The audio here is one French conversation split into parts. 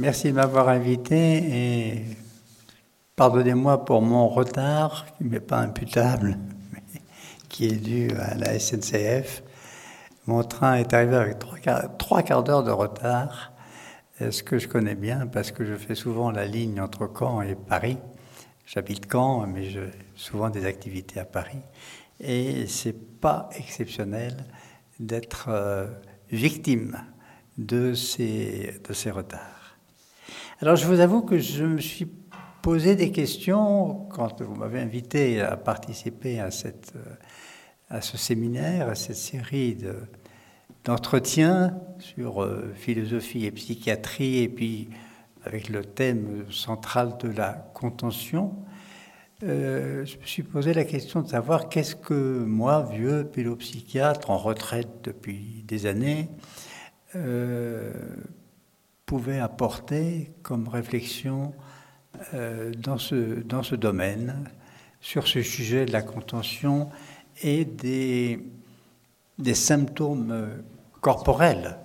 Merci de m'avoir invité et pardonnez-moi pour mon retard, qui n'est pas imputable, mais qui est dû à la SNCF. Mon train est arrivé avec trois quarts, d'heure de retard, ce que je connais bien? Parce que je fais souvent la ligne entre Caen et Paris. J'habite Caen, mais j'ai souvent des activités à Paris. Et c'est pas exceptionnel d'être euh, victime de ces, de ces retards. Alors je vous avoue que je me suis posé des questions quand vous m'avez invité à participer à, cette, euh, à ce séminaire, à cette série d'entretiens sur euh, philosophie et psychiatrie, et puis avec le thème central de la contention. Euh, je me suis posé la question de savoir qu'est-ce que moi, vieux pédopsychiatre en retraite depuis des années, pouvait apporter comme réflexion euh, dans, ce, dans ce domaine, sur ce sujet de la contention et des, des symptômes corporels,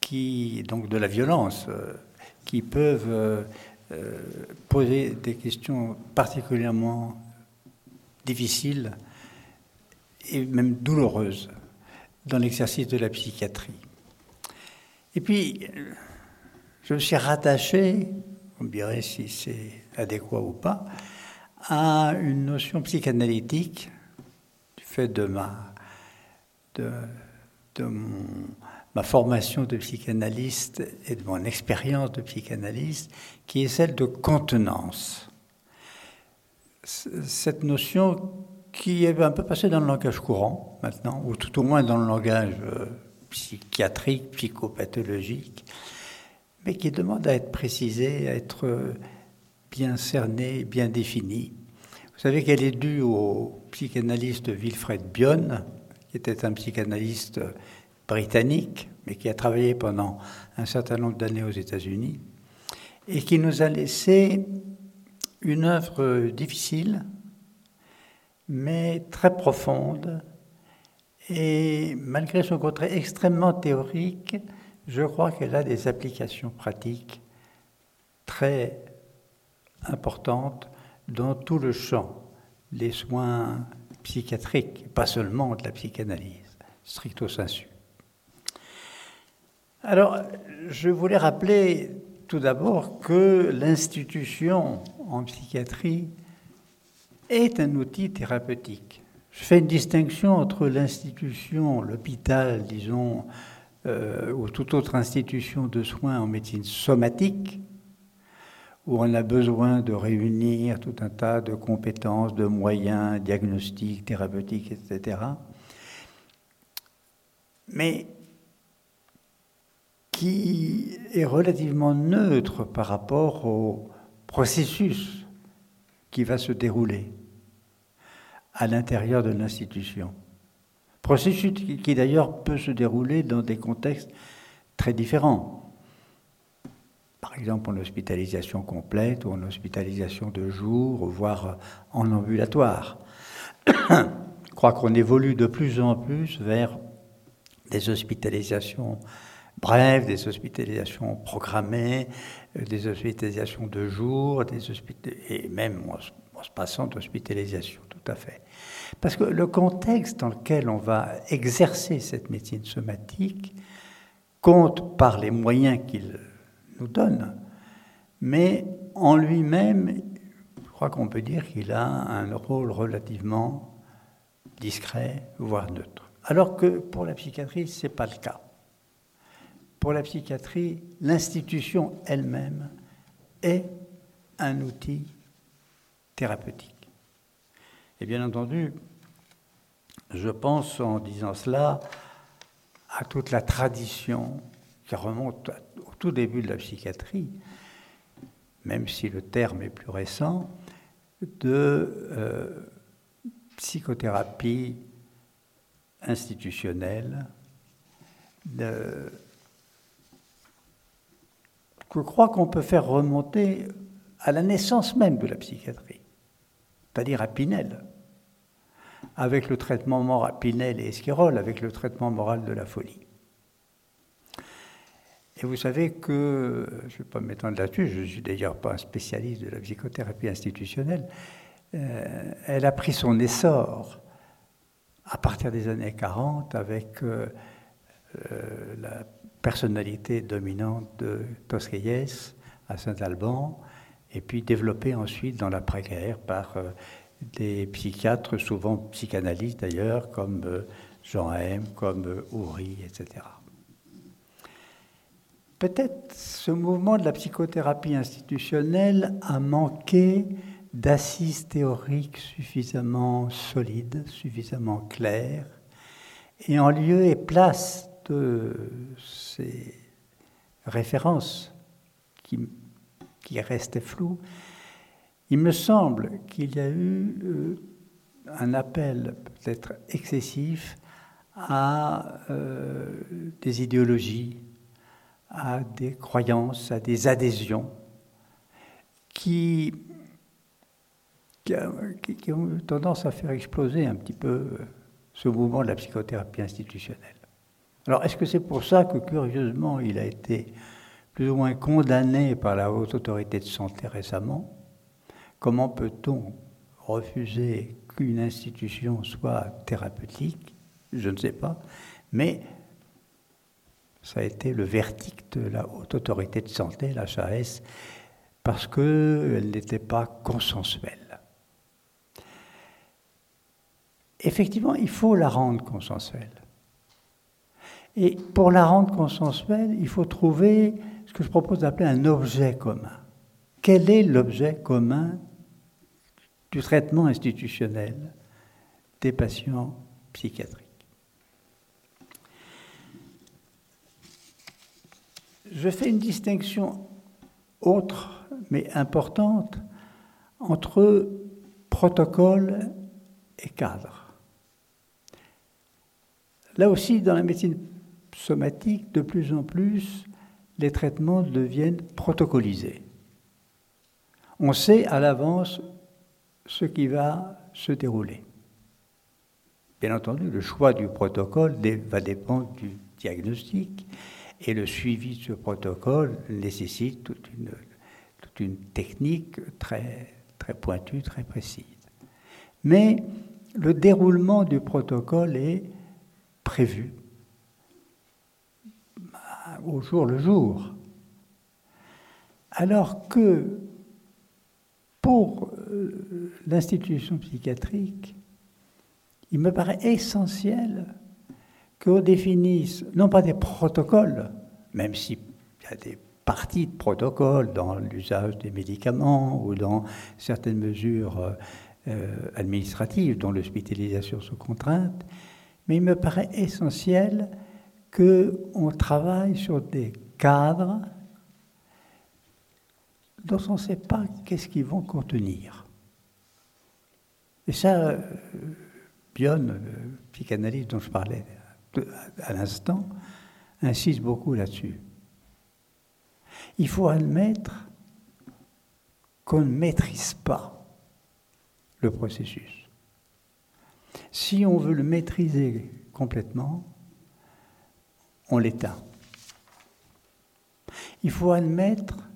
qui, donc de la violence, euh, qui peuvent euh, poser des questions particulièrement difficiles et même douloureuses dans l'exercice de la psychiatrie. Et puis, je me suis rattaché, on dirait si c'est adéquat ou pas, à une notion psychanalytique du fait de ma, de, ma formation de psychanalyste et de mon expérience de psychanalyste, qui est celle de contenance. Cette notion qui est un peu passée dans le langage courant maintenant, ou tout au moins dans le langage euh, psychiatrique, psychopathologique, mais qui demande à être précisée, à être bien cernée, bien définie. Vous savez qu'elle est due au psychanalyste Wilfred Bion, qui était un psychanalyste britannique, mais qui a travaillé pendant un certain nombre d'années aux États-Unis, et qui nous a laissé une œuvre difficile, mais très profonde, et malgré son côté extrêmement théorique, je crois qu'elle a des applications pratiques très importantes dans tout le champ des soins psychiatriques, pas seulement de la psychanalyse, stricto sensu. Alors, je voulais rappeler tout d'abord que l'institution en psychiatrie est un outil thérapeutique. Je fais une distinction entre l'institution, l'hôpital, disons, euh, ou toute autre institution de soins en médecine somatique, où on a besoin de réunir tout un tas de compétences, de moyens, diagnostiques, thérapeutiques, etc. Mais qui est relativement neutre par rapport au processus qui va se dérouler à l'intérieur de l'institution. Processus qui d'ailleurs peut se dérouler dans des contextes très différents. Par exemple en hospitalisation complète ou en hospitalisation de jour, voire en ambulatoire. Je crois qu'on évolue de plus en plus vers des hospitalisations brèves, des hospitalisations programmées, euh, des hospitalisations de jour, des et même en se passant d'hospitalisation, tout à fait. Parce que le contexte dans lequel on va exercer cette médecine somatique compte par les moyens qu'il nous donne, mais en lui-même, je crois qu'on peut dire qu'il a un rôle relativement discret, voire neutre. Alors que pour la psychiatrie, ce n'est pas le cas. Pour la psychiatrie, l'institution elle-même est un outil thérapeutique. Et bien entendu, je pense en disant cela à toute la tradition qui remonte au tout début de la psychiatrie, même si le terme est plus récent, de euh, psychothérapie institutionnelle, de, je crois qu'on peut faire remonter à la naissance même de la psychiatrie, c'est-à-dire à Pinel avec le traitement moral, Pinel et Esquirol, avec le traitement moral de la folie. Et vous savez que, je ne vais pas m'étendre là-dessus, je ne suis d'ailleurs pas un spécialiste de la psychothérapie institutionnelle, euh, elle a pris son essor à partir des années 40 avec euh, euh, la personnalité dominante de Tosquelles à Saint-Alban, et puis développée ensuite dans l'après-guerre par des psychiatres, souvent psychanalystes d'ailleurs, comme Jean M, comme Houry, etc. Peut-être ce mouvement de la psychothérapie institutionnelle a manqué d'assises théoriques suffisamment solides, suffisamment claires, et en lieu et place de ces références qui, qui restaient floues, il me semble qu'il y a eu euh, un appel peut-être excessif à euh, des idéologies, à des croyances, à des adhésions qui, qui, ont tendance à faire exploser un petit peu euh, ce mouvement de la psychothérapie institutionnelle. Alors, est-ce que c'est pour ça que, curieusement, il a été plus ou moins condamné par la haute autorité de santé récemment? Comment peut-on refuser qu'une institution soit thérapeutique? Je ne sais pas. Mais ça a été le verdict de la haute autorité de santé, la HAS, parce qu'elle n'était pas consensuelle. Effectivement, il faut la rendre consensuelle. Et pour la rendre consensuelle, il faut trouver ce que je propose d'appeler un objet commun. Quel est l'objet commun du traitement institutionnel des patients psychiatriques Je fais une distinction autre, mais importante, entre protocole et cadre. Là aussi, dans la médecine somatique, de plus en plus, les traitements deviennent protocolisés. On sait à l'avance ce qui va se dérouler. Bien entendu, le choix du protocole va dépendre du diagnostic et le suivi de ce protocole nécessite toute une, technique très, très pointue, très précise. Mais le déroulement du protocole est prévu au jour le jour. Alors que pour euh, l'institution psychiatrique, il me paraît essentiel qu'on définisse non pas des protocoles, même s'il y a des parties de protocoles dans l'usage des médicaments ou dans certaines mesures euh, euh, administratives, dont l'hospitalisation sous contrainte, mais il me paraît essentiel qu'on travaille sur des cadres dont on ne sait pas qu'est-ce qu'ils vont contenir. Et ça, euh, Bion, psychanalyste dont je parlais à l'instant, insiste beaucoup là-dessus. Il faut admettre qu'on ne maîtrise pas le processus. Si on veut le maîtriser complètement, on l'éteint. Il faut admettre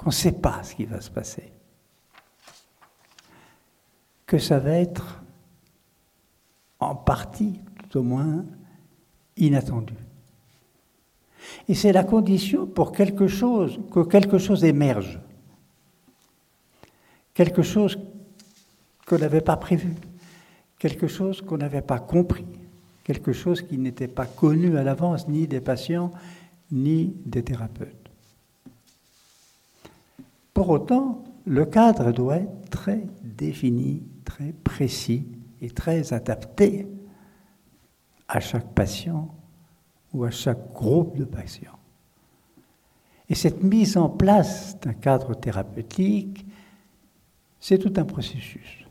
qu'on ne sait pas ce qui va se passer, que ça va être en partie, tout au moins, inattendu. Et c'est la condition pour que quelque chose émerge. Quelque chose qu'on n'avait pas prévu, quelque chose qu'on n'avait pas compris, quelque chose qui n'était pas connu à l'avance ni des patients ni des thérapeutes. Pour autant, le cadre doit être très défini, très précis et très adapté à chaque patient ou à chaque groupe de patients. Et cette mise en place d'un cadre thérapeutique, c'est tout un processus.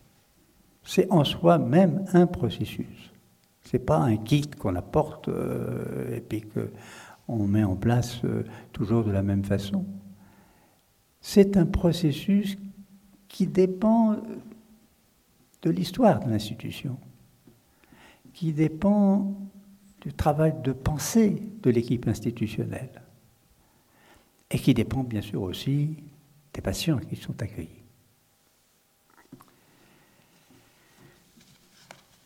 C'est en soi même un processus. Ce n'est pas un kit qu'on apporte euh, et puis qu'on met en place euh, toujours de la même façon. C'est un processus qui dépend de l'histoire de l'institution, qui dépend du travail de pensée de l'équipe institutionnelle. et qui dépend bien sûr aussi des patients qui sont accueillis.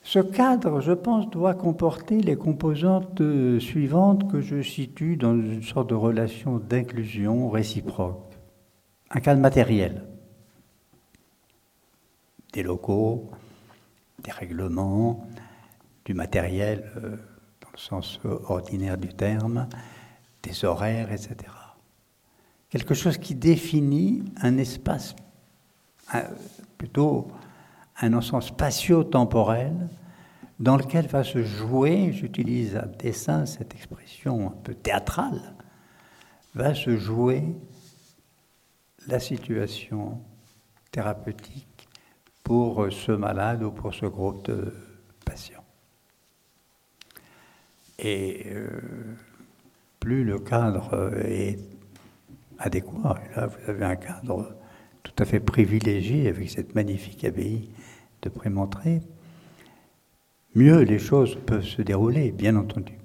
Ce cadre, je pense, doit comporter les composantes suivantes que je situe dans une sorte de relation d'inclusion réciproque. Un cadre matériel, des locaux, des règlements, du matériel euh, dans le sens ordinaire du terme, des horaires, etc. Quelque chose qui définit un espace, plutôt un ensemble spatio-temporel dans lequel va se jouer, j'utilise à dessein cette expression un peu théâtrale, va se jouer la situation thérapeutique pour ce malade ou pour ce groupe de patients. Et euh, plus le cadre est adéquat, là vous avez un cadre tout à fait privilégié avec cette magnifique abbaye de Prémontré, mieux les choses peuvent se dérouler, bien entendu.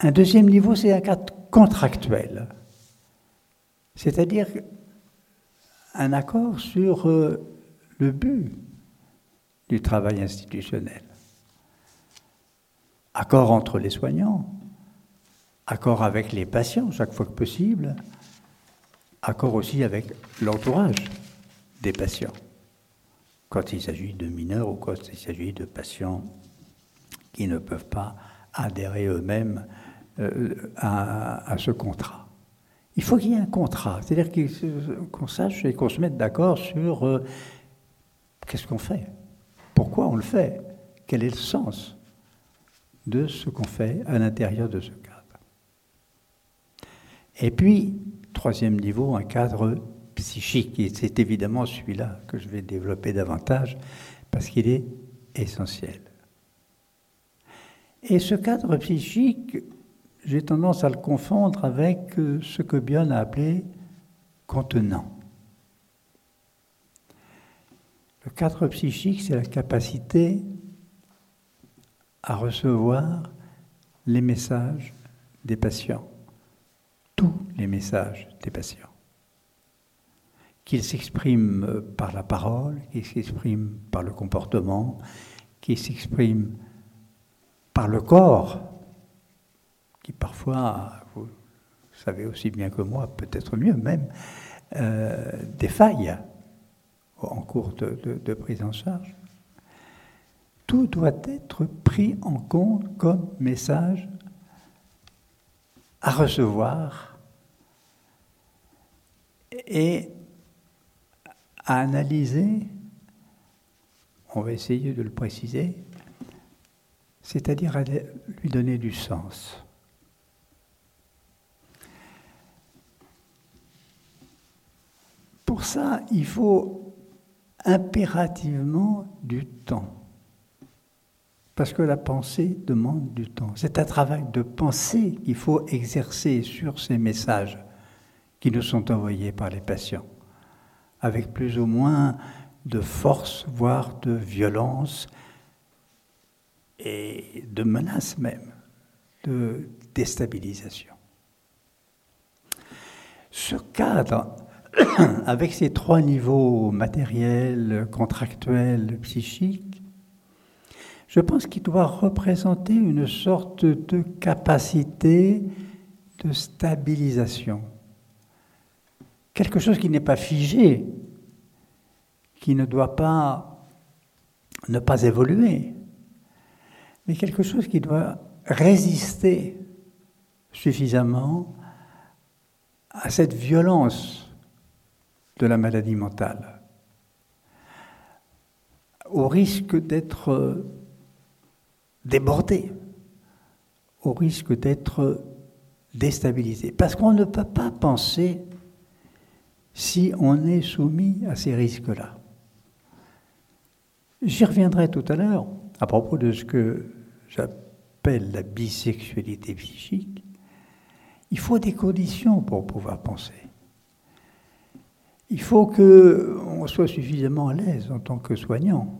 Un deuxième niveau, c'est un cadre contractuel, c'est-à-dire un accord sur euh, le but du travail institutionnel. Accord entre les soignants, accord avec les patients chaque fois que possible, accord aussi avec l'entourage des patients quand il s'agit de mineurs ou quand il s'agit de patients qui ne peuvent pas adhérer eux-mêmes euh, à, ce contrat. Il faut qu'il y ait un contrat, c'est-à-dire qu'on sache et qu'on se mette d'accord sur euh, qu'est-ce qu'on fait, pourquoi on le fait, quel est le sens de ce qu'on fait à l'intérieur de ce cadre? Et puis, troisième niveau, un cadre psychique. Et c'est évidemment celui-là que je vais développer davantage parce qu'il est essentiel. Et ce cadre psychique, j'ai tendance à le confondre avec euh, ce que Bion a appelé contenant. Le cadre psychique, c'est la capacité à recevoir les messages des patients, tous les messages des patients. Qu'il s'exprime euh, par la parole, qu'il s'exprime par le comportement, qu'il s'exprime par le corps, qui parfois, vous savez aussi bien que moi, peut-être mieux même, euh, des failles en cours de prise en charge. Tout doit être pris en compte comme message à recevoir et à analyser, on va essayer de le préciser, c'est-à-dire à lui donner du sens. Pour ça, il faut impérativement du temps. Parce que la pensée demande du temps. C'est un travail de pensée qu'il faut exercer sur ces messages qui nous sont envoyés par les patients avec plus ou moins de force, voire de violence et de menace même, de déstabilisation. Ce cadre, avec ces trois niveaux matériels, contractuels, psychiques, je pense qu'il doit représenter une sorte de capacité de stabilisation. Quelque chose qui n'est pas figé, qui ne doit pas ne pas évoluer, mais quelque chose qui doit résister suffisamment à cette violence de la maladie mentale, au risque d'être débordé, au risque d'être déstabilisé. Parce qu'on ne peut pas penser si on est soumis à ces risques-là. J'y reviendrai tout à l'heure à propos de ce que j'appelle la bisexualité psychique. Il faut des conditions pour pouvoir penser. Il faut qu'on soit suffisamment à l'aise en tant que soignant.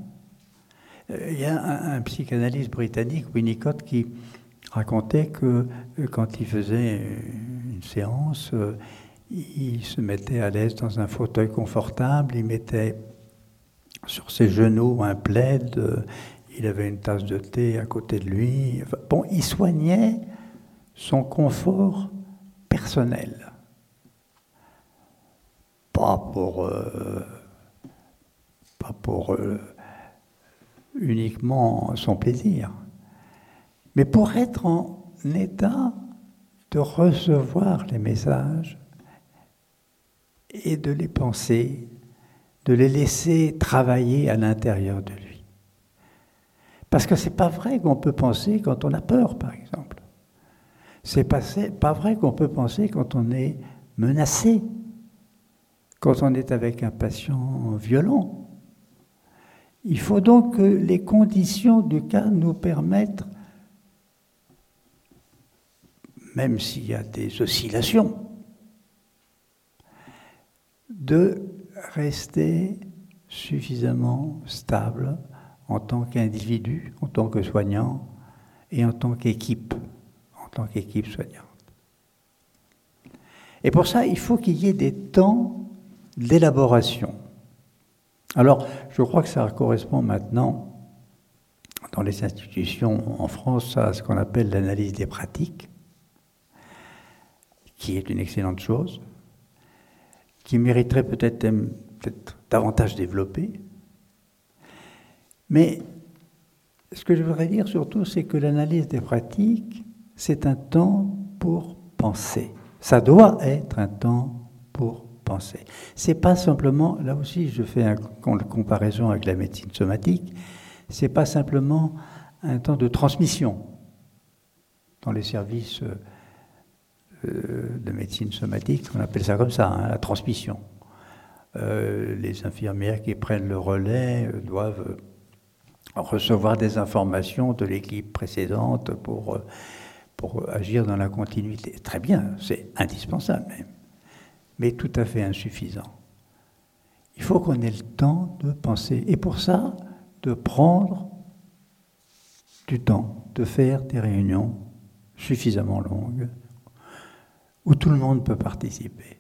Euh, il y a un, psychanalyste britannique, Winnicott, qui racontait que euh, quand il faisait une séance, euh, il se mettait à l'aise dans un fauteuil confortable, il mettait sur ses genoux un plaid, euh, il avait une tasse de thé à côté de lui. bon, il soignait son confort personnel. Pas pour, euh, pas pour euh, uniquement son plaisir, mais pour être en état de recevoir les messages et de les penser, de les laisser travailler à l'intérieur de lui. Parce que c'est pas vrai qu'on peut penser quand on a peur, par exemple. C'est pas vrai qu'on peut penser quand on est menacé, quand on est avec un patient violent. Il faut donc que les conditions du cas nous permettent, même s'il y a des oscillations, de rester suffisamment stable en tant qu'individu, en tant que soignant et en tant qu'équipe, en tant qu'équipe soignante. Et pour ça, il faut qu'il y ait des temps d'élaboration. Alors, je crois que ça correspond maintenant dans les institutions en France à ce qu'on appelle l'analyse des pratiques, qui est une excellente chose, qui mériterait peut-être peut davantage développée, mais ce que je voudrais dire surtout, c'est que l'analyse des pratiques, c'est un temps pour penser. Ça doit être un temps pour C'est pas simplement, là aussi je fais une comparaison avec la médecine somatique, c'est pas simplement un temps de transmission dans les services euh, de médecine somatique, on appelle ça comme ça, hein, la transmission. Euh, les infirmières qui prennent le relais euh, doivent recevoir des informations de l'équipe précédente pour, euh, pour agir dans la continuité. Très bien, c'est indispensable même, mais tout à fait insuffisant. Il faut qu'on ait le temps de penser, et pour ça, de prendre du temps, de faire des réunions suffisamment longues où tout le monde peut participer.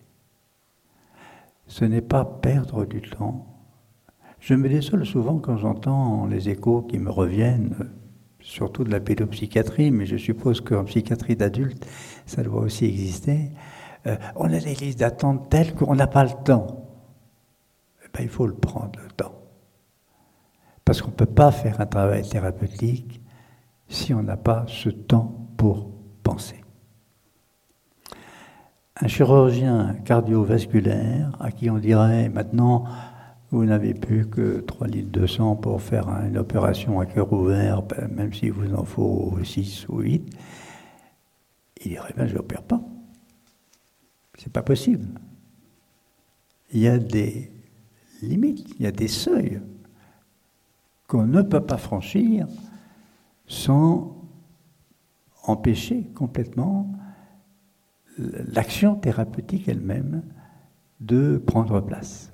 Ce n'est pas perdre du temps, je me désole souvent quand j'entends les échos qui me reviennent, surtout de la pédopsychiatrie, mais je suppose qu'en psychiatrie d'adulte, ça doit aussi exister. Euh, on a des listes d'attente telles qu'on n'a pas le temps. Eh ben, il faut le prendre, le temps. Parce qu'on ne peut pas faire un travail thérapeutique si on n'a pas ce temps pour penser. Un chirurgien cardiovasculaire à qui on dirait maintenant vous n'avez plus que 3 litres de sang pour faire une opération à cœur ouvert, ben, même s'il vous en faut 6 ou 8. Il dirait, ben, je n'opère pas. C'est pas possible. Il y a des limites, il y a des seuils qu'on ne peut pas franchir sans empêcher complètement l'action thérapeutique elle-même de prendre place.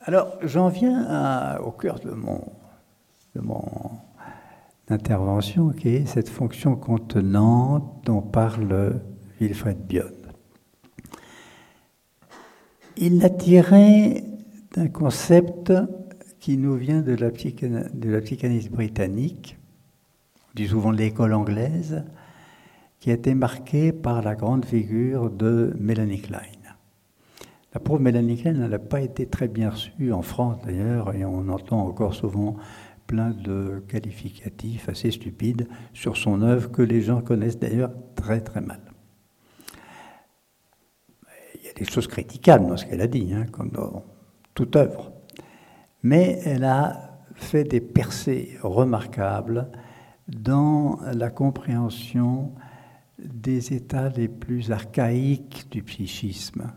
Alors, j'en viens au cœur de mon, intervention, qui est cette fonction contenante dont parle Wilfred Bion. Il l'a tiré d'un concept qui nous vient de la, de psychanalyse britannique, dit souvent l'école anglaise, qui a été marquée par la grande figure de Melanie Klein. La pauvre Mélanie Klein n'a pas été très bien reçue en France d'ailleurs, et on entend encore souvent plein de qualificatifs assez stupides sur son œuvre que les gens connaissent d'ailleurs très très mal. Il y a des choses critiquables dans ce qu'elle a dit, hein, comme dans toute œuvre. Mais elle a fait des percées remarquables dans la compréhension des états les plus archaïques du psychisme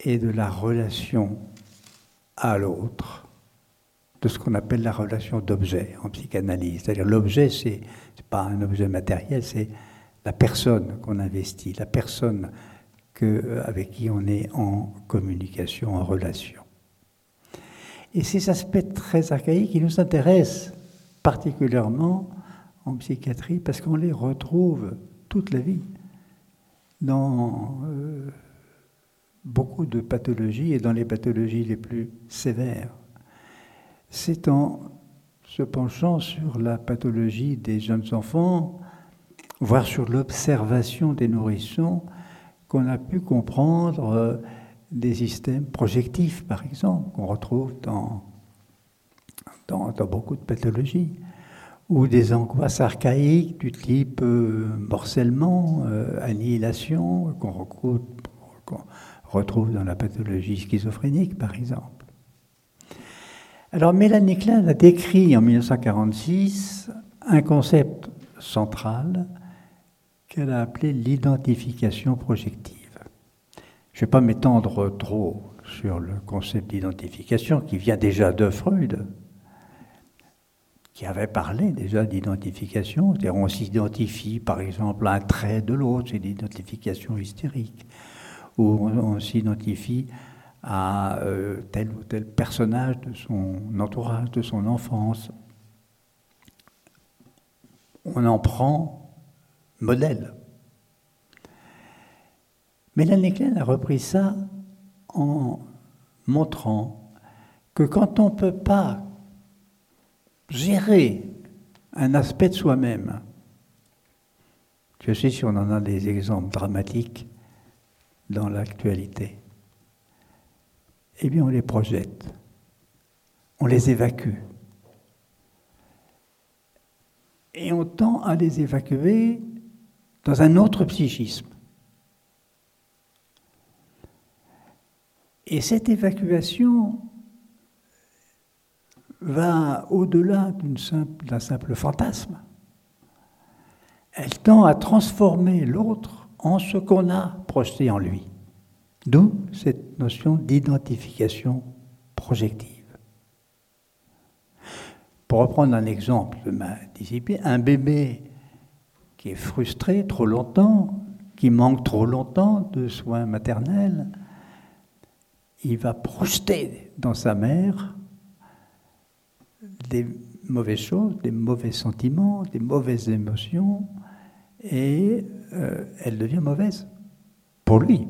et de la relation à l'autre, de ce qu'on appelle la relation d'objet en psychanalyse. C'est-à-dire l'objet, ce n'est pas un objet matériel, c'est la personne qu'on investit, la personne que, avec qui on est en communication, en relation. Et ces aspects très archaïques qui nous intéressent particulièrement en psychiatrie parce qu'on les retrouve toute la vie dans euh, beaucoup de pathologies et dans les pathologies les plus sévères. C'est en se penchant sur la pathologie des jeunes enfants, voire sur l'observation des nourrissons, qu'on a pu comprendre euh, des systèmes projectifs, par exemple, qu'on retrouve dans, beaucoup de pathologies, ou des angoisses archaïques du type euh, morcellement, euh, annihilation, qu'on retrouve dans la pathologie schizophrénique, par exemple. Alors Mélanie Klein a décrit en 1946 un concept central qu'elle a appelé l'identification projective. Je ne vais pas m'étendre trop sur le concept d'identification qui vient déjà de Freud, qui avait parlé déjà d'identification. On s'identifie par exemple à un trait de l'autre, c'est l'identification hystérique, ou on s'identifie à euh, tel ou tel personnage de son entourage, de son enfance. On en prend modèle. Mélanie Klein a repris ça en montrant que quand on ne peut pas gérer un aspect de soi-même, je sais si on en a des exemples dramatiques dans l'actualité, eh bien on les projette, on les évacue. Et on tend à les évacuer dans un autre psychisme. Et cette évacuation va au-delà d'un simple, simple fantasme. Elle tend à transformer l'autre en ce qu'on a projeté en lui. D'où cette notion d'identification projective. Pour reprendre un exemple de ma discipline, un bébé qui est frustré trop longtemps, qui manque trop longtemps de soins maternels, il va projeter dans sa mère des mauvaises choses, des mauvais sentiments, des mauvaises émotions, et euh, elle devient mauvaise pour lui.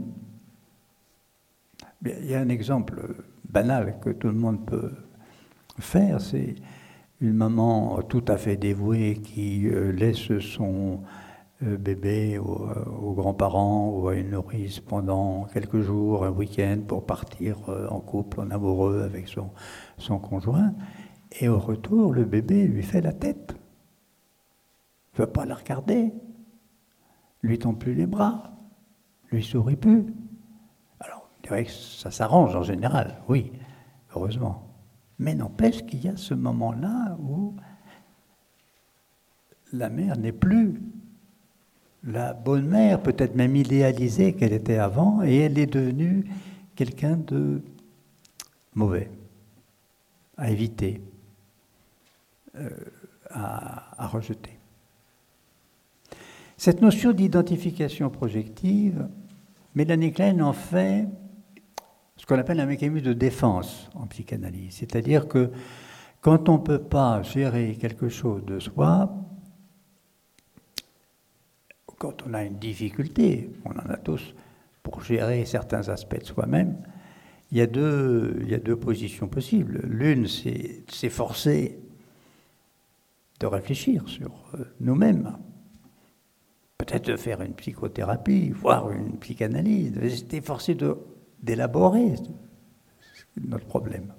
Il y a un exemple banal que tout le monde peut faire, c'est une maman tout à fait dévouée qui euh, laisse son euh, bébé aux, grands-parents ou à une nourrice pendant quelques jours, un week-end pour partir euh, en couple, en amoureux avec son, son conjoint. Et au retour, le bébé lui fait la tête. Il ne veut pas la regarder. Lui tend plus les bras. Lui sourit plus. Dirais que ça s'arrange en général, oui, heureusement. Mais n'empêche qu'il y a ce moment-là où la mère n'est plus la bonne mère, peut-être même idéalisée qu'elle était avant, et elle est devenue quelqu'un de mauvais, à éviter, euh, à rejeter. Cette notion d'identification projective, Mélanie Klein en fait ce qu'on appelle un mécanisme de défense en psychanalyse. C'est-à-dire que quand on ne peut pas gérer quelque chose de soi, quand on a une difficulté, on en a tous, pour gérer certains aspects de soi-même, il y, a deux, il y a deux positions possibles. L'une, c'est s'efforcer de réfléchir sur euh, nous-mêmes, peut-être de faire une psychothérapie, voire une psychanalyse, s'efforcer d'élaborer notre problème.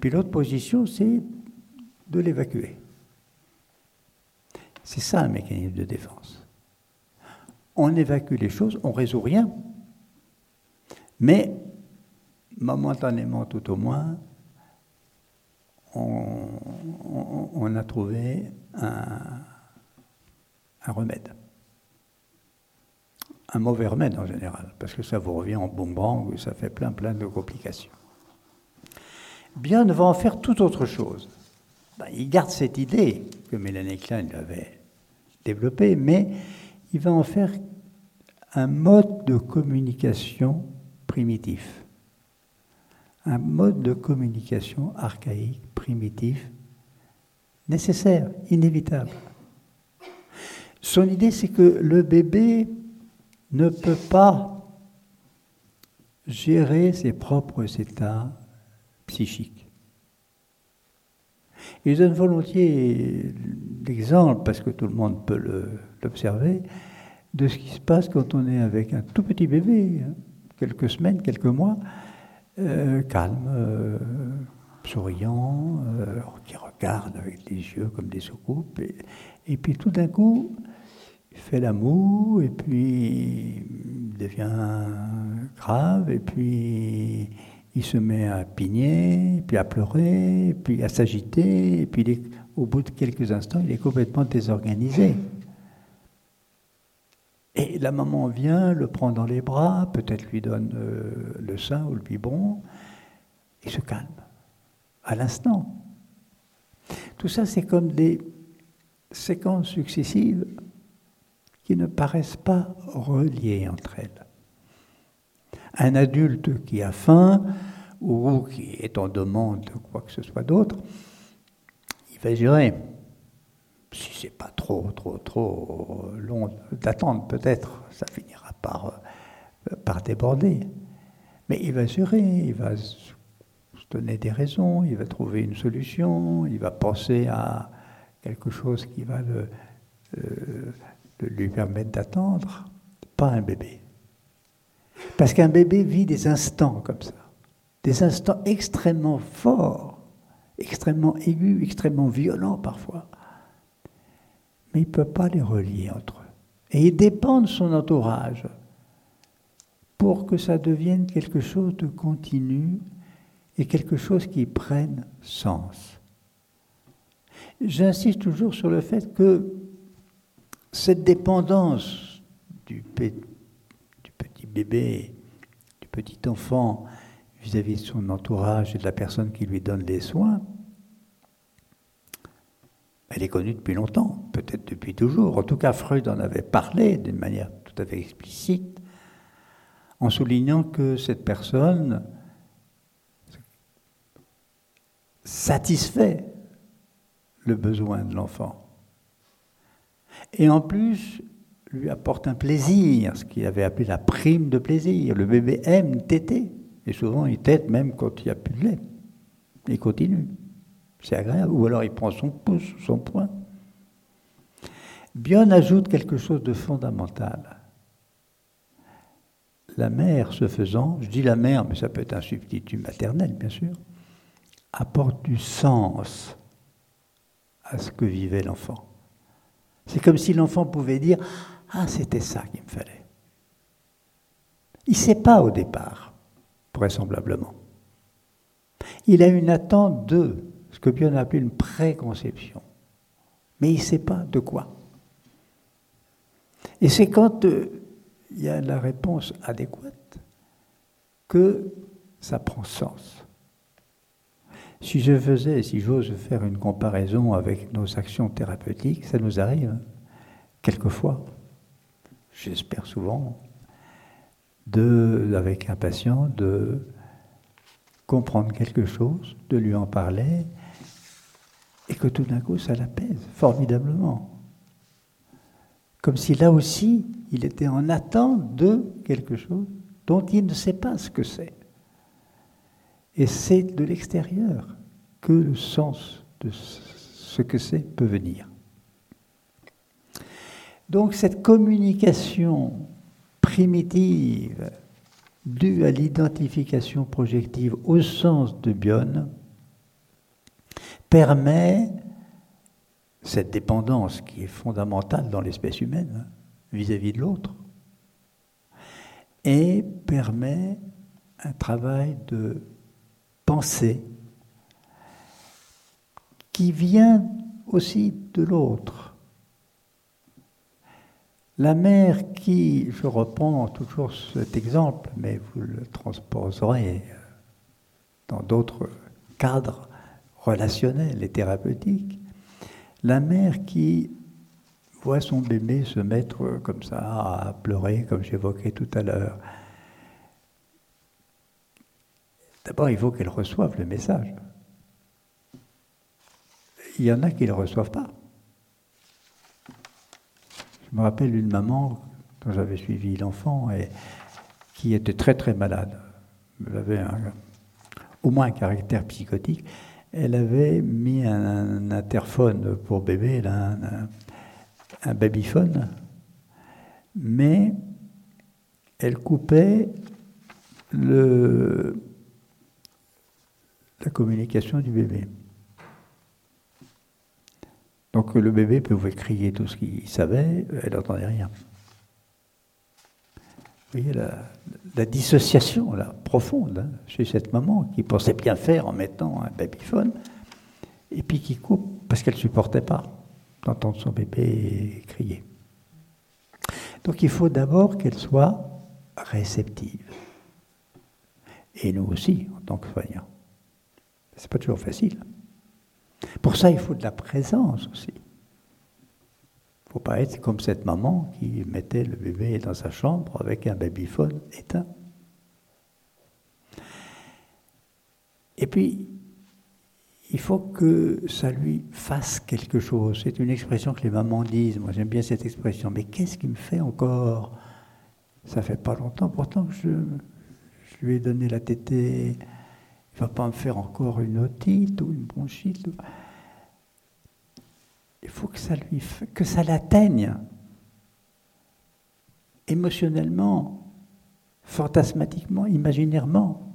Puis l'autre position, c'est de l'évacuer. C'est ça un mécanisme de défense. On évacue les choses, on résout rien, mais momentanément tout au moins, on, a trouvé un, un, remède. Un mauvais remède en général, parce que ça vous revient en boomerang, ça fait plein plein de complications. Bien va en faire tout autre chose. Ben, il garde cette idée que Mélanie Klein avait développée, mais il va en faire un mode de communication primitif. Un mode de communication archaïque, primitif, nécessaire, inévitable. Son idée, c'est que le bébé ne peut pas gérer ses propres états psychiques. Il donne volontiers l'exemple, parce que tout le monde peut l'observer, de ce qui se passe quand on est avec un tout petit bébé, hein, quelques semaines, quelques mois, euh, calme, euh, souriant, euh, qui regarde avec des yeux comme des soucoupes, et, puis tout d'un coup, il fait l'amour, et puis il devient grave, et puis il se met à pigner, puis à pleurer, puis à s'agiter, et puis au bout de quelques instants, il est complètement désorganisé. Et la maman vient, le prend dans les bras, peut-être lui donne euh, le sein ou le biberon, et se calme, à l'instant. Tout ça, c'est comme des séquences successives qui ne paraissent pas reliées entre elles. Un adulte qui a faim ou qui est en demande de quoi que ce soit d'autre, il va gérer si c'est pas trop, trop, trop long d'attendre, peut-être, ça finira par, euh, déborder. Mais il va gérer, il va se donner des raisons, il va trouver une solution, il va penser à quelque chose qui va le, euh, lui permettre d'attendre. Pas un bébé. Parce qu'un bébé vit des instants comme ça, des instants extrêmement forts, extrêmement aigus, extrêmement violents parfois mais il ne peut pas les relier entre eux. Et il dépend de son entourage pour que ça devienne quelque chose de continu et quelque chose qui prenne sens. J'insiste toujours sur le fait que cette dépendance du, petit bébé, du petit enfant vis-à-vis -vis de son entourage et de la personne qui lui donne les soins, elle est connue depuis longtemps, peut-être depuis toujours. En tout cas, Freud en avait parlé d'une manière tout à fait explicite, en soulignant que cette personne satisfait le besoin de l'enfant. Et en plus, lui apporte un plaisir, ce qu'il avait appelé la prime de plaisir. Le bébé aime téter, et souvent il tète même quand il n'y a plus de lait. Il continue. C'est agréable. Ou alors il prend son pouce, son poing. Bion ajoute quelque chose de fondamental. La mère, se faisant, je dis la mère, mais ça peut être un substitut maternel, bien sûr, apporte du sens à ce que vivait l'enfant. C'est comme si l'enfant pouvait dire Ah, c'était ça qu'il me fallait. Il ne sait pas au départ, vraisemblablement. Il a une attente de ce que Bion a appelé une préconception. Mais il ne sait pas de quoi. Et c'est quand euh, il y a la réponse adéquate que ça prend sens. Si je faisais, si j'ose faire une comparaison avec nos actions thérapeutiques, ça nous arrive quelquefois, j'espère souvent, de, avec un patient, de comprendre quelque chose, de lui en parler, et que tout d'un coup ça l'apaise formidablement. Comme si là aussi il était en attente de quelque chose dont il ne sait pas ce que c'est. Et c'est de l'extérieur que le sens de ce que c'est peut venir. Donc cette communication primitive due à l'identification projective au sens de Bion permet cette dépendance qui est fondamentale dans l'espèce humaine vis-à-vis de l'autre et permet un travail de qui vient aussi de l'autre. La mère qui, je reprends toujours cet exemple, mais vous le transposerez dans d'autres cadres, relationnelle et thérapeutique, la mère qui voit son bébé se mettre comme ça à pleurer, comme j'évoquais tout à l'heure. D'abord, il faut qu'elle reçoive le message. il y en a qui ne le reçoivent pas. Je me rappelle une maman, quand j'avais suivi l'enfant, et qui était très très malade. Elle avait au moins un caractère psychotique. Elle avait mis un, interphone pour bébé, un, un babyphone, mais elle coupait le, la communication du bébé. Donc le bébé pouvait crier tout ce qu'il savait, elle n'entendait rien. Vous voyez la, dissociation là, profonde hein, chez cette maman qui pensait bien faire en mettant un babyphone et puis qui coupe parce qu'elle ne supportait pas d'entendre son bébé crier. Donc il faut d'abord qu'elle soit réceptive. Et nous aussi, en tant que soignants. C'est pas toujours facile. Pour ça, il faut de la présence aussi. Il ne faut pas être comme cette maman qui mettait le bébé dans sa chambre avec un babyphone éteint. Et puis, il faut que ça lui fasse quelque chose. C'est une expression que les mamans disent. Moi, j'aime bien cette expression. Mais qu'est-ce qui me fait encore? Ça fait pas longtemps, pourtant que je, je lui ai donné la tétée. Il va pas me faire encore une otite ou une bronchite. Il faut que ça lui, que ça l'atteigne émotionnellement, fantasmatiquement, imaginairement.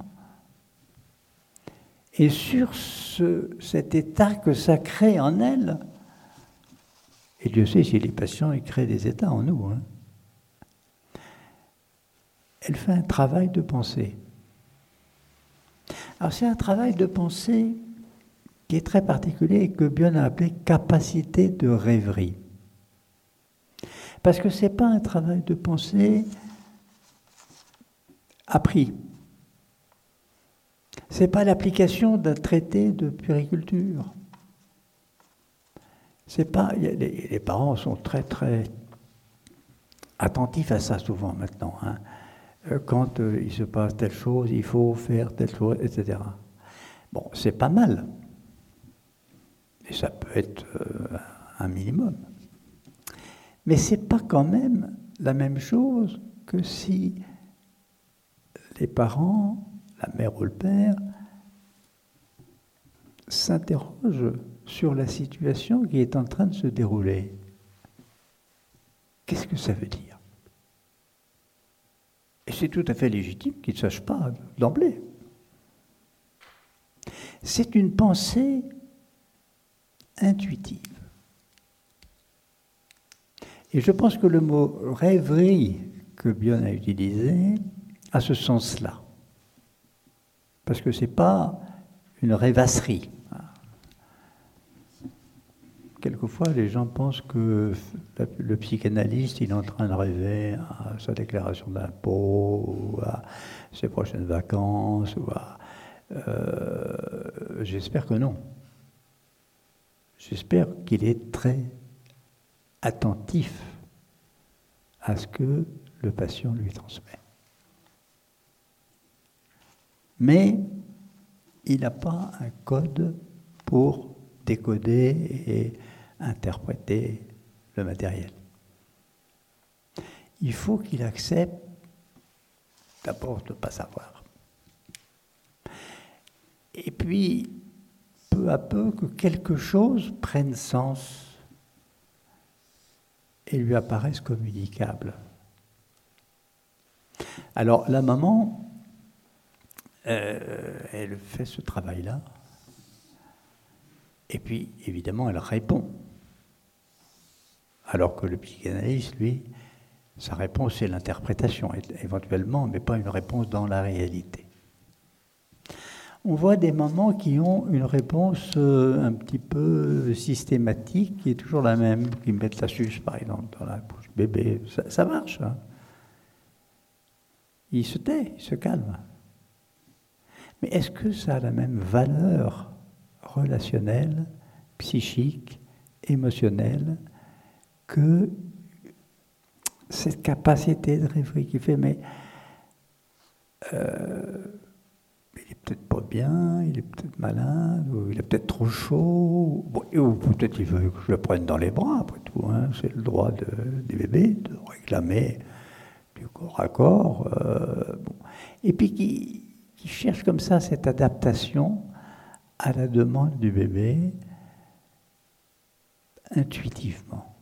Et sur cet état que ça crée en elle, et Dieu sait si les patients ils créent des états en nous, hein, elle fait un travail de pensée. Alors c'est un travail de pensée qui est très particulier et que Bion a appelé capacité de rêverie. Parce que ce n'est pas un travail de pensée appris. Ce n'est pas l'application d'un traité de puriculture. C'est pas, les, parents sont très très attentifs à ça souvent maintenant. Hein. Euh, quand euh, il se passe telle chose, il faut faire telle chose, etc. Bon, c'est pas mal. Et ça peut être euh, un minimum. Mais c'est pas quand même la même chose que si les parents, la mère ou le père, s'interrogent sur la situation qui est en train de se dérouler. Qu'est-ce que ça veut dire? C'est tout à fait légitime qu'ils ne sachent pas d'emblée. C'est une pensée intuitive. Et je pense que le mot rêverie que Bion a utilisé a ce sens-là. Parce que ce n'est pas une rêvasserie. Quelquefois, les gens pensent que le psychanalyste, il est en train de rêver à sa déclaration d'impôt, ou à ses prochaines vacances, ou à... Euh, j'espère que non. J'espère qu'il est très attentif à ce que le patient lui transmet. Mais il n'a pas un code pour décoder et interpréter le matériel. Il faut qu'il accepte d'abord de ne pas savoir. Et puis, peu à peu, que quelque chose prenne sens et lui apparaisse communicable. Alors, la maman, euh, elle fait ce travail-là. Et puis, évidemment, elle répond. Alors que le psychanalyste, lui, sa réponse, c'est l'interprétation, éventuellement, mais pas une réponse dans la réalité. On voit des mamans qui ont une réponse euh, un petit peu systématique, qui est toujours la même, qui mettent la suce, par exemple, dans la bouche bébé. Ça, marche. Hein. il se tait, il se calme. Mais est-ce que ça a la même valeur relationnelle, psychique, émotionnelle que cette capacité de rêverie qui fait, mais euh, il est peut-être pas bien, il est peut-être malade, ou il est peut-être trop chaud, ou peut-être il veut que je le prenne dans les bras, après tout. Hein. C'est le droit de, des bébés de réclamer du corps à corps. Euh, Et puis qui, qui cherche comme ça cette adaptation à la demande du bébé intuitivement.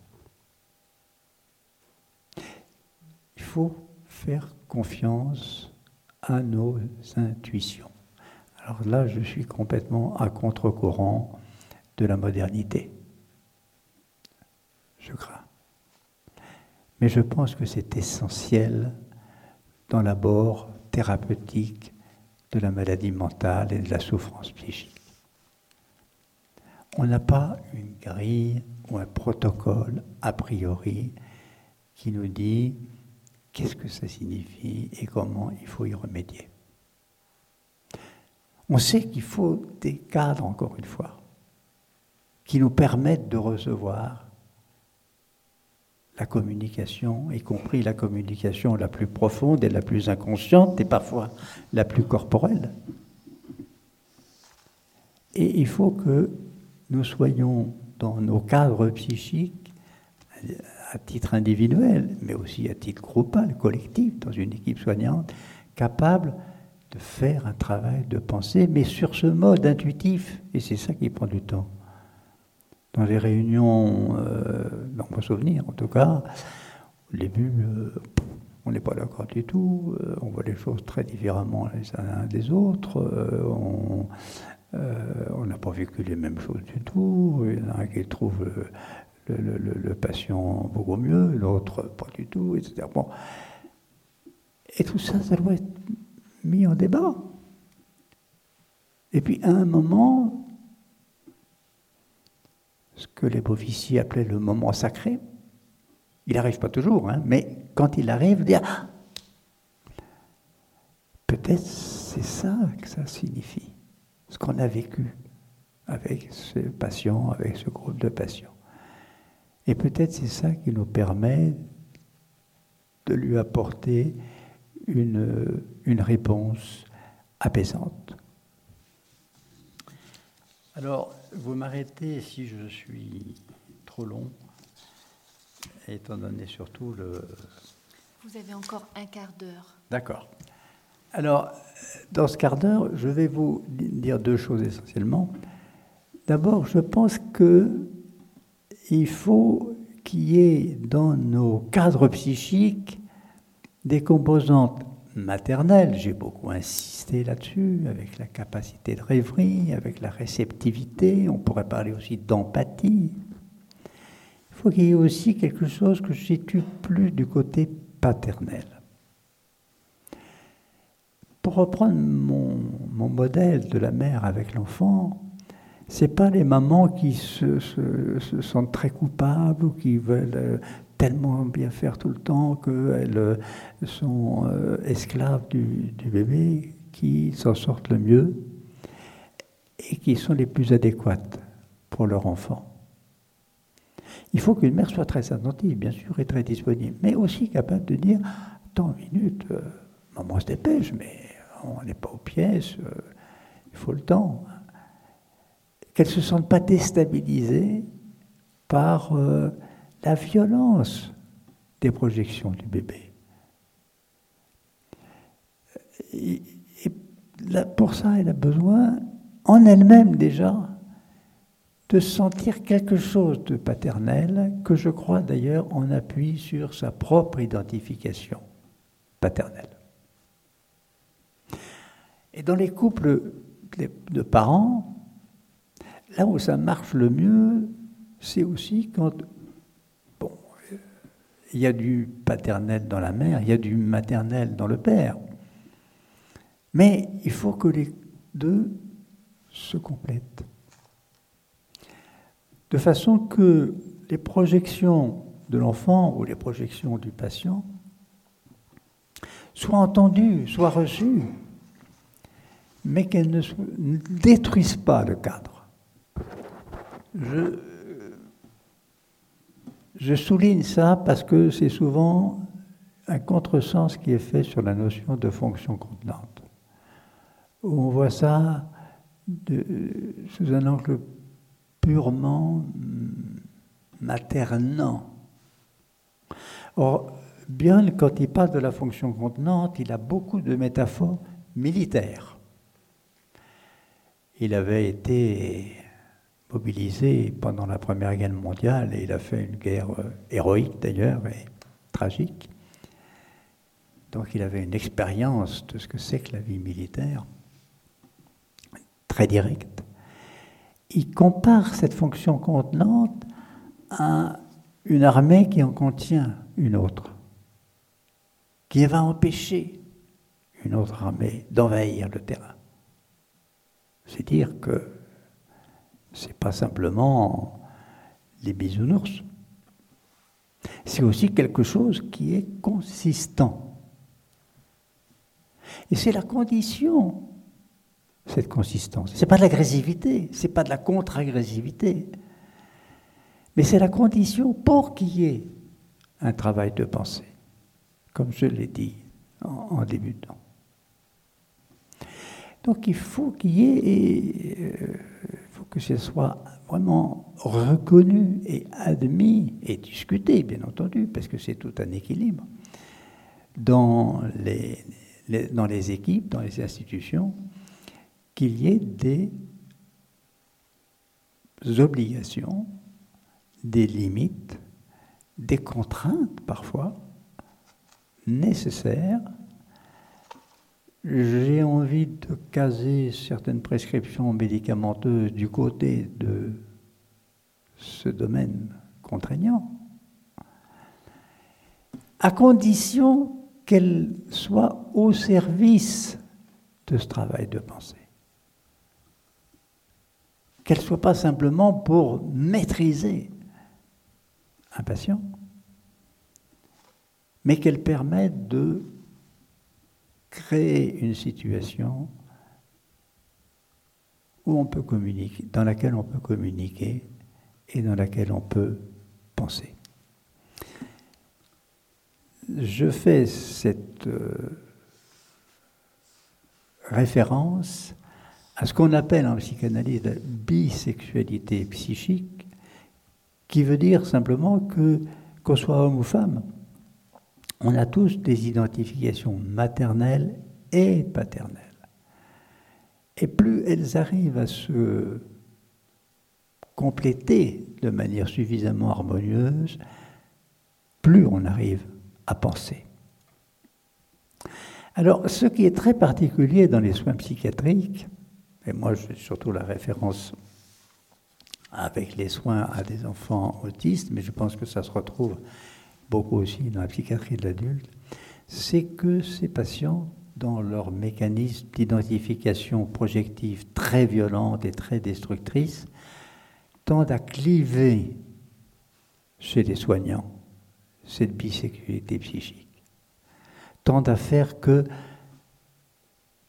Il faut faire confiance à nos intuitions. Alors là, je suis complètement à contre-courant de la modernité. Je crains. Mais je pense que c'est essentiel dans l'abord thérapeutique de la maladie mentale et de la souffrance psychique. On n'a pas une grille ou un protocole a priori qui nous dit qu'est-ce que ça signifie et comment il faut y remédier. On sait qu'il faut des cadres, encore une fois, qui nous permettent de recevoir la communication, y compris la communication la plus profonde et la plus inconsciente et parfois la plus corporelle. Et il faut que nous soyons dans nos cadres psychiques, à titre individuel, mais aussi à titre groupal, collectif, dans une équipe soignante, capables de faire un travail de pensée, mais sur ce mode intuitif, et c'est ça qui prend du temps. Dans les réunions, euh, dans mon souvenir en tout cas, au début, euh, on n'est pas d'accord du tout, euh, on voit les choses très différemment les uns des autres, on, n'a pas vécu les mêmes choses du tout. Il y en a qui trouve le, patient beaucoup mieux, l'autre pas du tout, etc. Bon. Et tout ça, ça doit être mis en débat. Et puis à un moment, ce que les Bovici appelaient le moment sacré, il n'arrive pas toujours, hein, mais quand il arrive, dire ah, peut-être c'est ça que ça signifie ce qu'on a vécu avec ce patient, avec ce groupe de patients. Et peut-être c'est ça qui nous permet de lui apporter une, une réponse apaisante. Alors, vous m'arrêtez si je suis trop long, étant donné surtout le... Vous avez encore un quart d'heure. D'accord. Alors, dans ce quart d'heure, je vais vous dire deux choses essentiellement. D'abord, je pense qu'il faut qu'il y ait dans nos cadres psychiques des composantes maternelles, j'ai beaucoup insisté là-dessus, avec la capacité de rêverie, avec la réceptivité, on pourrait parler aussi d'empathie. Il faut qu'il y ait aussi quelque chose que je situe plus du côté paternel. Pour reprendre mon, modèle de la mère avec l'enfant, c'est pas les mamans qui se, sentent très coupables ou qui veulent euh, tellement bien faire tout le temps qu'elles euh, sont euh, esclaves du, bébé qui s'en sortent le mieux et qui sont les plus adéquates pour leur enfant. Il faut qu'une mère soit très attentive, bien sûr, et très disponible, mais aussi capable de dire Attends une minute, maman se dépêche, mais on n'est pas aux pièces, il faut le temps. Qu'elles ne se sentent pas déstabilisées par euh, la violence des projections du bébé. Et, pour ça, elle a besoin, en elle-même déjà, de sentir quelque chose de paternel, que je crois d'ailleurs en appui sur sa propre identification paternelle. Et dans les couples de parents, là où ça marche le mieux, c'est aussi quand bon, il y a du paternel dans la mère, il y a du maternel dans le père. Mais il faut que les deux se complètent. De façon que les projections de l'enfant ou les projections du patient soient entendues, soient reçues mais qu'elles ne, détruisent pas le cadre. Je, souligne ça parce que c'est souvent un contresens qui est fait sur la notion de fonction contenante. on voit ça sous un angle purement maternant. Or, bien quand il parle de la fonction contenante, il a beaucoup de métaphores militaires. Il avait été mobilisé pendant la Première Guerre mondiale et il a fait une guerre euh, héroïque d'ailleurs et tragique. Donc il avait une expérience de ce que c'est que la vie militaire, très directe. Il compare cette fonction contenante à une armée qui en contient une autre, qui va empêcher une autre armée d'envahir le terrain. C'est dire que ce n'est pas simplement les bisounours. C'est aussi quelque chose qui est consistant. Et c'est la condition, cette consistance. Ce n'est pas de l'agressivité, ce n'est pas de la contre-agressivité, mais c'est la condition pour qu'il y ait un travail de pensée, comme je l'ai dit en, débutant. Donc il faut qu'il y ait, que ce soit vraiment reconnu et admis et discuté, bien entendu, parce que c'est tout un équilibre dans les, dans les équipes, dans les institutions, qu'il y ait des obligations, des limites, des contraintes parfois nécessaires j'ai envie de caser certaines prescriptions médicamenteuses du côté de ce domaine contraignant, à condition qu'elles soient au service de ce travail de pensée. Qu'elles ne soient pas simplement pour maîtriser un patient, mais qu'elles permettent de créer une situation où on peut communiquer, dans laquelle on peut communiquer et dans laquelle on peut penser. Je fais cette euh, référence à ce qu'on appelle en psychanalyse la bisexualité psychique, qui veut dire simplement que, qu'on soit homme ou femme, on a tous des identifications maternelles et paternelles. Et plus elles arrivent à se compléter de manière suffisamment harmonieuse, plus on arrive à penser. Alors, ce qui est très particulier dans les soins psychiatriques, et moi j'ai surtout la référence avec les soins à des enfants autistes, mais je pense que ça se retrouve beaucoup aussi dans la psychiatrie de l'adulte, c'est que ces patients, dans leur mécanisme d'identification projective très violente et très destructrice, tendent à cliver chez les soignants cette bisexualité psychique, tendent à faire que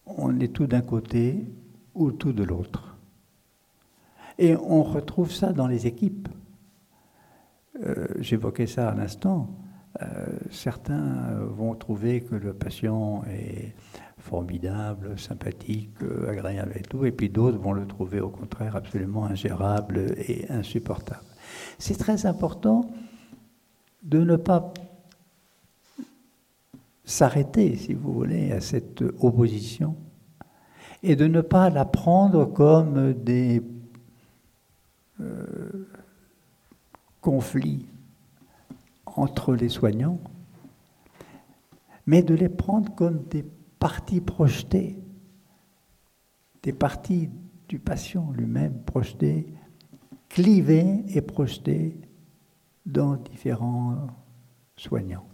on est tout d'un côté ou tout de l'autre. Et on retrouve ça dans les équipes. Euh, j'évoquais ça à l'instant. Euh, certains vont trouver que le patient est formidable, sympathique, euh, agréable et tout, et puis d'autres vont le trouver au contraire absolument ingérable et insupportable. C'est très important de ne pas s'arrêter, si vous voulez, à cette opposition et de ne pas la prendre comme des conflits entre les soignants, mais de les prendre comme des parties projetées, des parties du patient lui-même projetées, clivées et projetées dans différents soignants.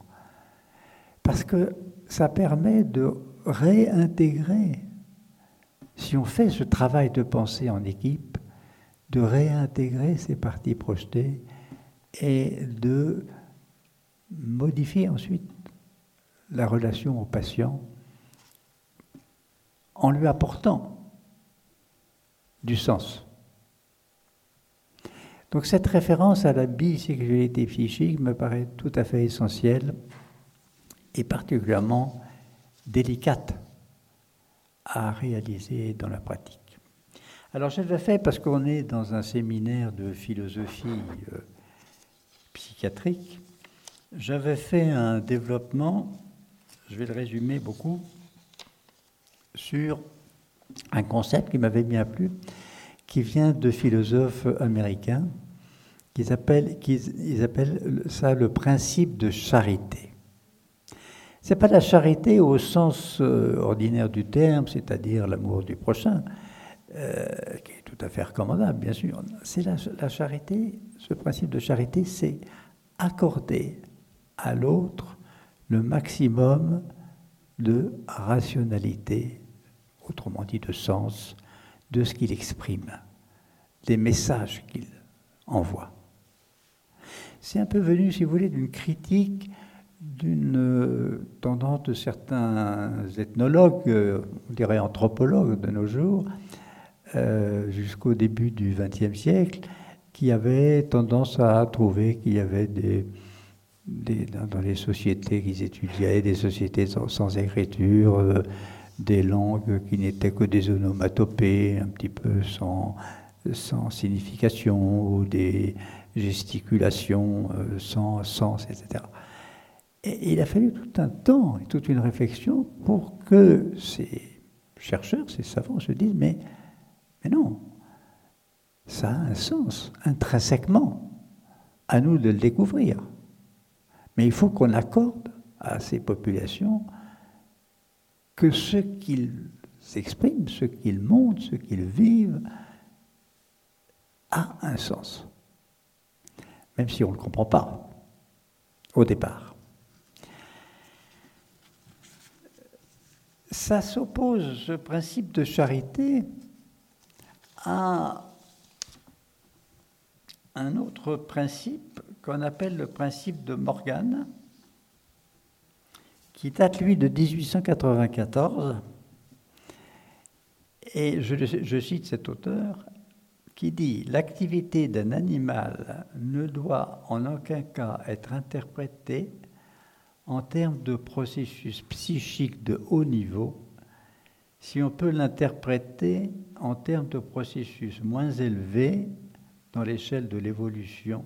Parce que ça permet de réintégrer, si on fait ce travail de pensée en équipe, de réintégrer ces parties projetées et de modifier ensuite la relation au patient en lui apportant du sens. Donc cette référence à la bisexualité psychique me paraît tout à fait essentielle et particulièrement délicate à réaliser dans la pratique. Alors j'avais fait, parce qu'on est dans un séminaire de philosophie euh, psychiatrique, j'avais fait un développement, je vais le résumer beaucoup, sur un concept qui m'avait bien plu, qui vient de philosophes américains, qu'ils appellent, appellent ça le principe de charité. Ce n'est pas la charité au sens euh, ordinaire du terme, c'est-à-dire l'amour du prochain, euh, tout à fait recommandable, bien sûr. C'est la, charité, ce principe de charité, c'est accorder à l'autre le maximum de rationalité, autrement dit de sens, de ce qu'il exprime, des messages qu'il envoie. C'est un peu venu, si vous voulez, d'une critique d'une euh, tendance de certains ethnologues, euh, on dirait anthropologues de nos jours, euh, jusqu'au début du XXe siècle, qui avaient tendance à trouver qu'il y avait des, dans les sociétés qu'ils étudiaient, des sociétés sans, écriture, euh, des langues qui n'étaient que des onomatopées, un petit peu sans, sans signification, ou des gesticulations euh, sans sens, etc. Et il a fallu tout un temps et toute une réflexion pour que ces chercheurs, ces savants se disent, mais, mais non, ça a un sens intrinsèquement, à nous de le découvrir. Mais il faut qu'on accorde à ces populations que ce qu'ils expriment, ce qu'ils montrent, ce qu'ils vivent, a un sens. Même si on ne le comprend pas au départ. Ça s'oppose, ce principe de charité, à un autre principe qu'on appelle le principe de Morgan, qui date, lui, de 1894. Et je, cite cet auteur qui dit L'activité d'un animal ne doit en aucun cas être interprétée en termes de processus psychique de haut niveau si on peut l'interpréter en termes de processus moins élevés dans l'échelle de l'évolution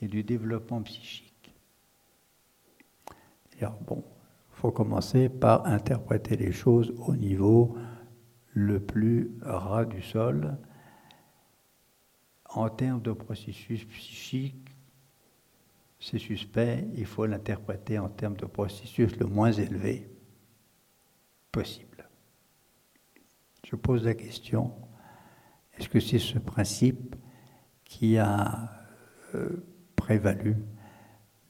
et du développement psychique. Alors, bon, il faut commencer par interpréter les choses au niveau le plus ras du sol. En termes de processus psychique, c'est suspect, il faut l'interpréter en termes de processus le moins élevé possible. Je pose la question, est-ce que c'est ce principe qui a euh, prévalu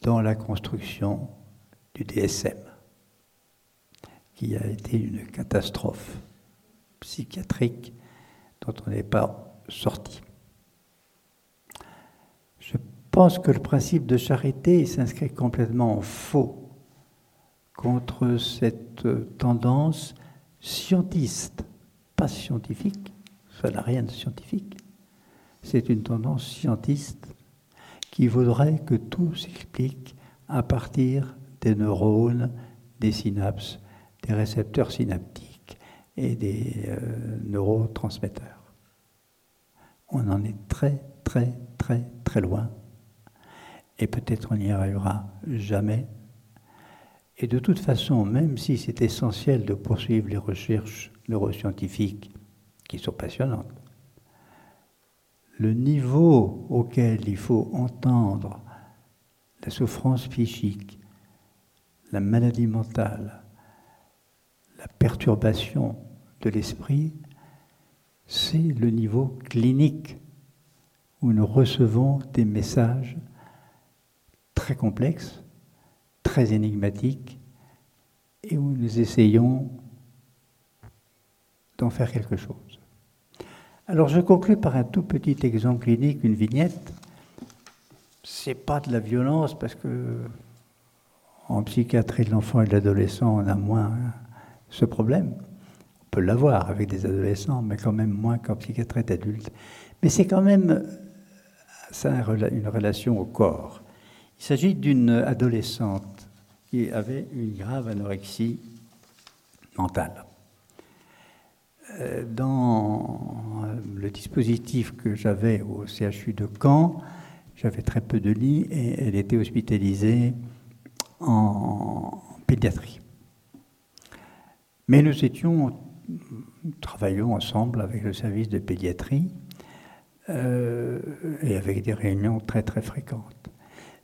dans la construction du DSM, qui a été une catastrophe psychiatrique dont on n'est pas sorti? Je pense que le principe de charité s'inscrit complètement en faux contre cette tendance scientiste, scientifique, ça n'a rien de scientifique, c'est une tendance scientiste qui voudrait que tout s'explique à partir des neurones, des synapses, des récepteurs synaptiques et des euh, neurotransmetteurs. On en est très, très, très, très loin. Et peut-être on n'y arrivera jamais. Et de toute façon, même si c'est essentiel de poursuivre les recherches neuroscientifiques, qui sont passionnantes, le niveau auquel il faut entendre la souffrance psychique, la maladie mentale, la perturbation de l'esprit, c'est le niveau clinique où nous recevons des messages très complexes, très énigmatiques, et où nous essayons faire quelque chose. Alors je conclus par un tout petit exemple clinique, une vignette. C'est pas de la violence parce que en psychiatrie de l'enfant et de l'adolescent, on a moins ce problème. On peut l'avoir avec des adolescents, mais quand même moins qu'en psychiatrie d'adulte. Mais c'est quand même ça une relation au corps. Il s'agit d'une adolescente qui avait une grave anorexie mentale. Euh, dans le dispositif que j'avais au CHU de Caen, j'avais très peu de lits et elle était hospitalisée en pédiatrie. Mais nous étions, nous travaillions ensemble avec le service de pédiatrie euh, et avec des réunions très très fréquentes.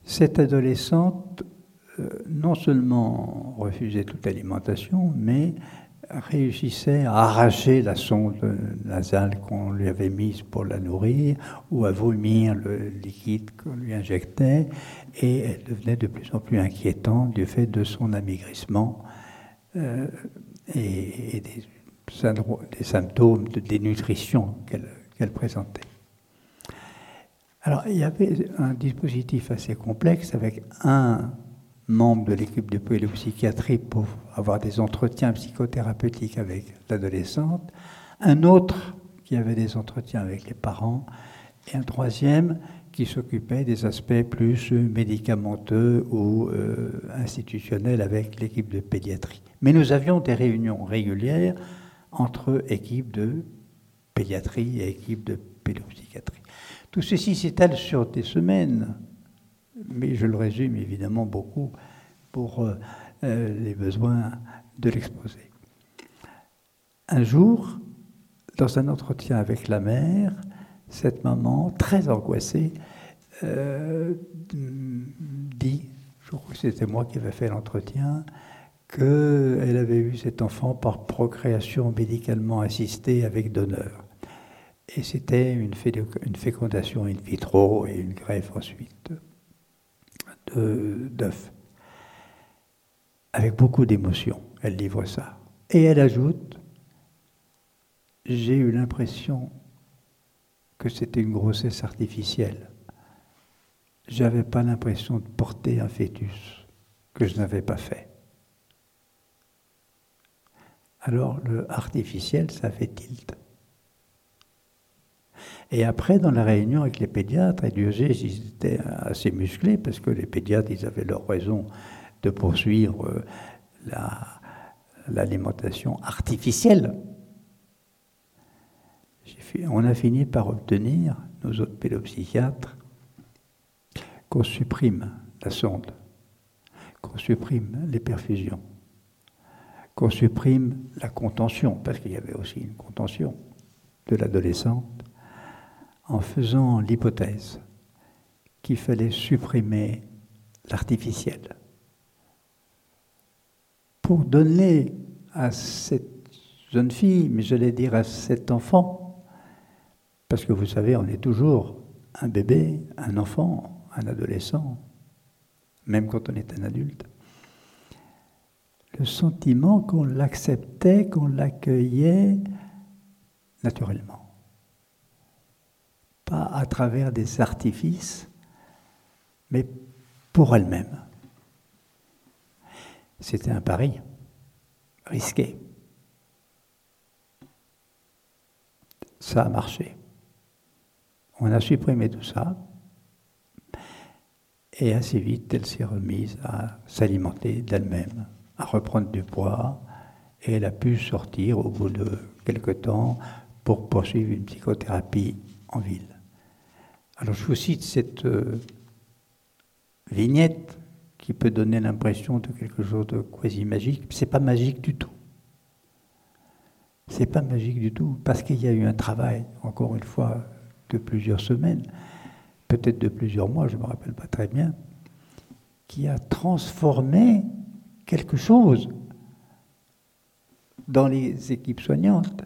Cette adolescente euh, non seulement refusait toute alimentation, mais réussissait à arracher la sonde nasale qu'on lui avait mise pour la nourrir ou à vomir le liquide qu'on lui injectait et elle devenait de plus en plus inquiétante du fait de son amaigrissement euh, et, des, des, symptômes de dénutrition qu'elle présentait. Alors il y avait un dispositif assez complexe avec un membre de l'équipe de pédopsychiatrie pour avoir des entretiens psychothérapeutiques avec l'adolescente, un autre qui avait des entretiens avec les parents, et un troisième qui s'occupait des aspects plus médicamenteux ou euh, institutionnels avec l'équipe de pédiatrie. Mais nous avions des réunions régulières entre équipes de pédiatrie et équipes de pédopsychiatrie. Tout ceci s'étale sur des semaines, mais je le résume évidemment beaucoup pour euh, euh, les besoins de l'exposé. Un jour, dans un entretien avec la mère, cette maman, très angoissée, euh, dit, je crois que c'était moi qui avais fait l'entretien, qu'elle avait eu cet enfant par procréation médicalement assistée avec donneur. Et c'était une, fécondation in vitro et une greffe ensuite d'œufs. Avec beaucoup d'émotion, elle livre ça. Et elle ajoute, j'ai eu l'impression que c'était une grossesse artificielle. J'avais pas l'impression de porter un fœtus que je n'avais pas fait. Alors le artificiel, ça fait tilt. Et après, dans la réunion avec les pédiatres, et Dieu sait ils étaient assez musclés, parce que les pédiatres, avaient leur raison de poursuivre euh, l'alimentation artificielle. On a fini par obtenir, nos autres pédopsychiatres, qu'on supprime la sonde, qu'on supprime les perfusions, qu'on supprime la contention, parce qu'il y avait aussi une contention de l'adolescente, en faisant l'hypothèse qu'il fallait supprimer l'artificiel. Pour donner à cette jeune fille, mais j'allais dire à cet enfant, parce que vous savez, on est toujours un bébé, un enfant, un adolescent, même quand on est un adulte, le sentiment qu'on l'acceptait, qu'on l'accueillait naturellement pas à travers des artifices, mais pour elle-même. C'était un pari risqué. Ça a marché. On a supprimé tout ça. Et assez vite, elle s'est remise à s'alimenter d'elle-même, à reprendre du poids. Et elle a pu sortir au bout de quelque temps pour poursuivre une psychothérapie en ville. Alors je vous cite cette euh, vignette qui peut donner l'impression de quelque chose de quasi magique. C'est pas magique du tout. C'est pas magique du tout parce qu'il y a eu un travail, encore une fois, de plusieurs semaines, peut-être de plusieurs mois, je ne me rappelle pas très bien, qui a transformé quelque chose dans les équipes soignantes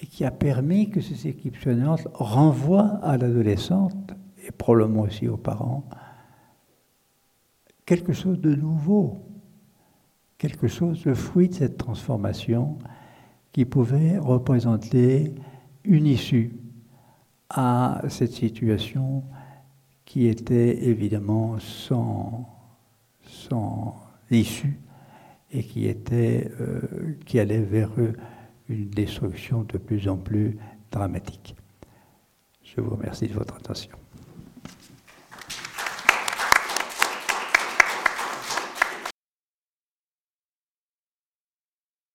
et qui a permis que ces équipes soignantes renvoient à l'adolescente, et probablement aussi aux parents, quelque chose de nouveau, quelque chose, de fruit de cette transformation qui pouvait représenter une issue à cette situation qui était évidemment sans, sans issue et qui, était, euh, qui allait vers eux une destruction de plus en plus dramatique. Je vous remercie de votre attention.